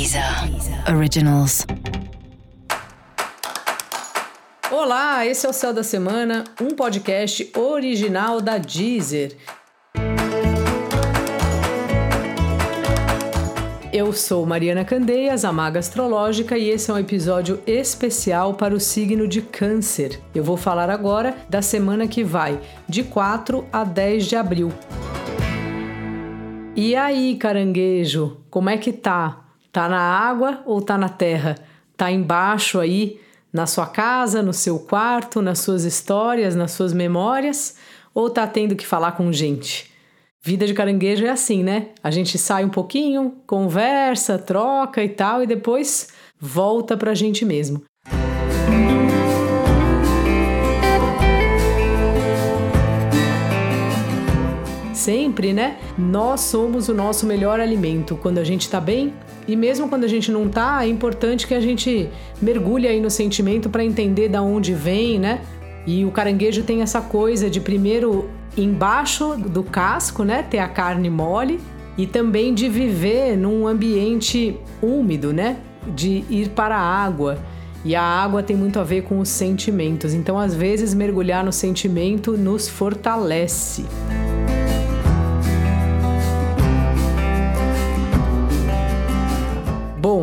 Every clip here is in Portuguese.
Deezer Originals. Olá, esse é o Céu da Semana, um podcast original da Deezer. Eu sou Mariana Candeias, a Maga Astrológica, e esse é um episódio especial para o signo de Câncer. Eu vou falar agora da semana que vai, de 4 a 10 de abril. E aí, caranguejo, como é que tá? Tá na água ou tá na terra? Tá embaixo aí, na sua casa, no seu quarto, nas suas histórias, nas suas memórias? Ou tá tendo que falar com gente? Vida de caranguejo é assim, né? A gente sai um pouquinho, conversa, troca e tal, e depois volta pra gente mesmo. sempre, né? Nós somos o nosso melhor alimento quando a gente tá bem. E mesmo quando a gente não tá, é importante que a gente mergulhe aí no sentimento para entender da onde vem, né? E o caranguejo tem essa coisa de primeiro embaixo do casco, né, ter a carne mole e também de viver num ambiente úmido, né? De ir para a água. E a água tem muito a ver com os sentimentos. Então, às vezes, mergulhar no sentimento nos fortalece.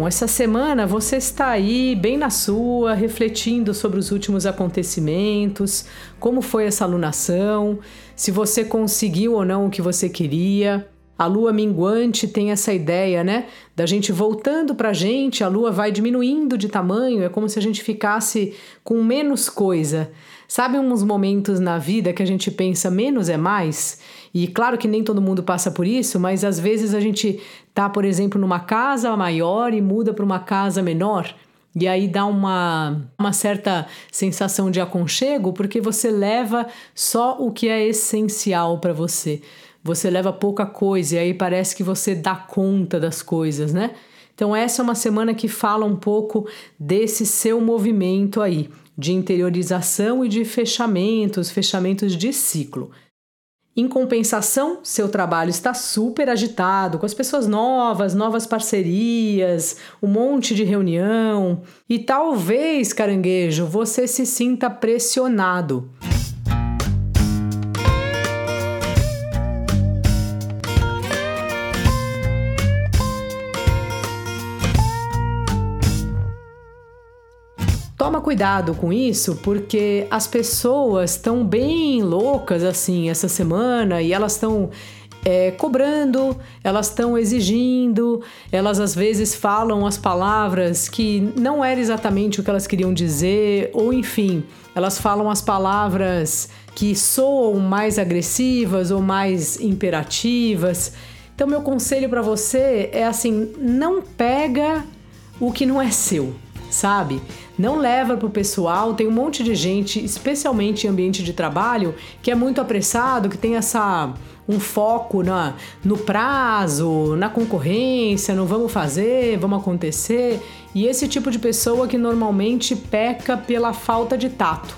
Essa semana você está aí bem na sua, refletindo sobre os últimos acontecimentos, como foi essa alunação, se você conseguiu ou não o que você queria. A lua minguante tem essa ideia, né? Da gente voltando pra gente, a lua vai diminuindo de tamanho, é como se a gente ficasse com menos coisa. Sabe uns momentos na vida que a gente pensa menos é mais? E claro que nem todo mundo passa por isso, mas às vezes a gente tá, por exemplo, numa casa maior e muda para uma casa menor. E aí dá uma, uma certa sensação de aconchego, porque você leva só o que é essencial para você. Você leva pouca coisa e aí parece que você dá conta das coisas, né? Então, essa é uma semana que fala um pouco desse seu movimento aí, de interiorização e de fechamentos, fechamentos de ciclo. Em compensação, seu trabalho está super agitado, com as pessoas novas, novas parcerias, um monte de reunião. E talvez, caranguejo, você se sinta pressionado. Toma cuidado com isso, porque as pessoas estão bem loucas assim essa semana e elas estão é, cobrando, elas estão exigindo, elas às vezes falam as palavras que não era exatamente o que elas queriam dizer, ou enfim, elas falam as palavras que soam mais agressivas ou mais imperativas. Então, meu conselho para você é assim: não pega o que não é seu sabe? Não leva pro pessoal, tem um monte de gente, especialmente em ambiente de trabalho, que é muito apressado, que tem essa um foco na, no prazo, na concorrência, no vamos fazer, vamos acontecer, e esse tipo de pessoa que normalmente peca pela falta de tato.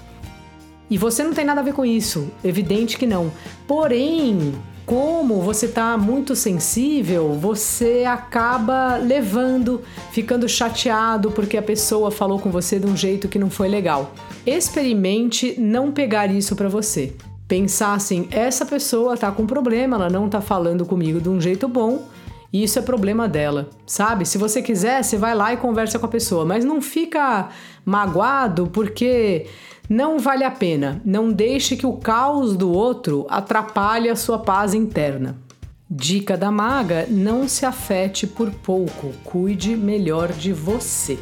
E você não tem nada a ver com isso, evidente que não. Porém, como você está muito sensível, você acaba levando, ficando chateado porque a pessoa falou com você de um jeito que não foi legal. Experimente não pegar isso para você. Pensar assim, essa pessoa tá com problema, ela não tá falando comigo de um jeito bom, e isso é problema dela, sabe? Se você quiser, você vai lá e conversa com a pessoa, mas não fica magoado porque não vale a pena. Não deixe que o caos do outro atrapalhe a sua paz interna. Dica da maga: não se afete por pouco, cuide melhor de você.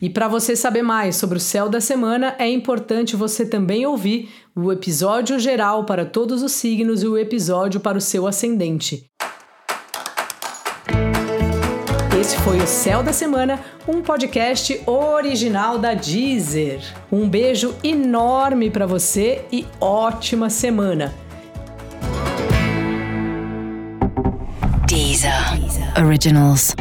E para você saber mais sobre o céu da semana, é importante você também ouvir o episódio geral para todos os signos e o episódio para o seu ascendente. Esse foi o Céu da Semana, um podcast original da Deezer. Um beijo enorme para você e ótima semana. Deezer. Originals.